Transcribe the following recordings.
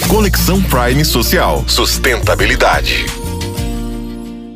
Conexão Prime Social. Sustentabilidade.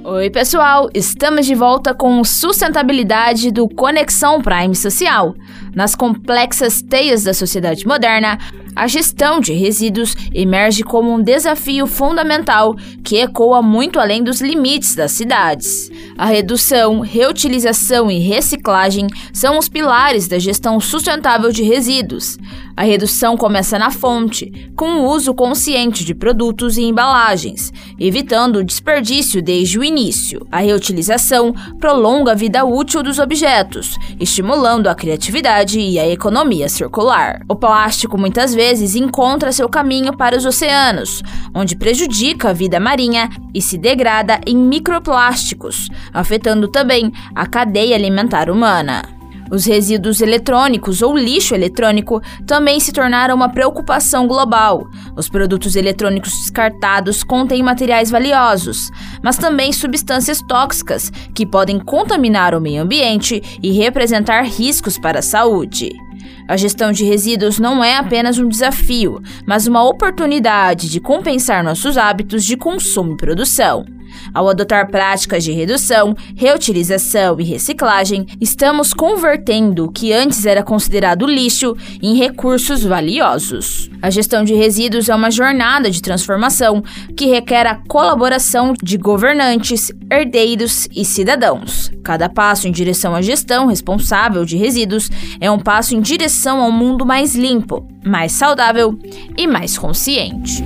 Oi, pessoal! Estamos de volta com sustentabilidade do Conexão Prime Social. Nas complexas teias da sociedade moderna, a gestão de resíduos emerge como um desafio fundamental que ecoa muito além dos limites das cidades. A redução, reutilização e reciclagem são os pilares da gestão sustentável de resíduos. A redução começa na fonte, com o uso consciente de produtos e embalagens, evitando o desperdício desde o início. A reutilização prolonga a vida útil dos objetos, estimulando a criatividade e a economia circular. O plástico muitas vezes encontra seu caminho para os oceanos, onde prejudica a vida marinha e se degrada em microplásticos, afetando também a cadeia alimentar humana. Os resíduos eletrônicos ou lixo eletrônico também se tornaram uma preocupação global. Os produtos eletrônicos descartados contêm materiais valiosos, mas também substâncias tóxicas que podem contaminar o meio ambiente e representar riscos para a saúde. A gestão de resíduos não é apenas um desafio, mas uma oportunidade de compensar nossos hábitos de consumo e produção. Ao adotar práticas de redução, reutilização e reciclagem, estamos convertendo o que antes era considerado lixo em recursos valiosos. A gestão de resíduos é uma jornada de transformação que requer a colaboração de governantes, herdeiros e cidadãos. Cada passo em direção à gestão responsável de resíduos é um passo em direção a um mundo mais limpo, mais saudável e mais consciente.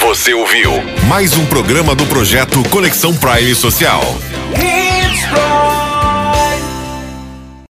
Você ouviu mais um programa do projeto Conexão Prime Social.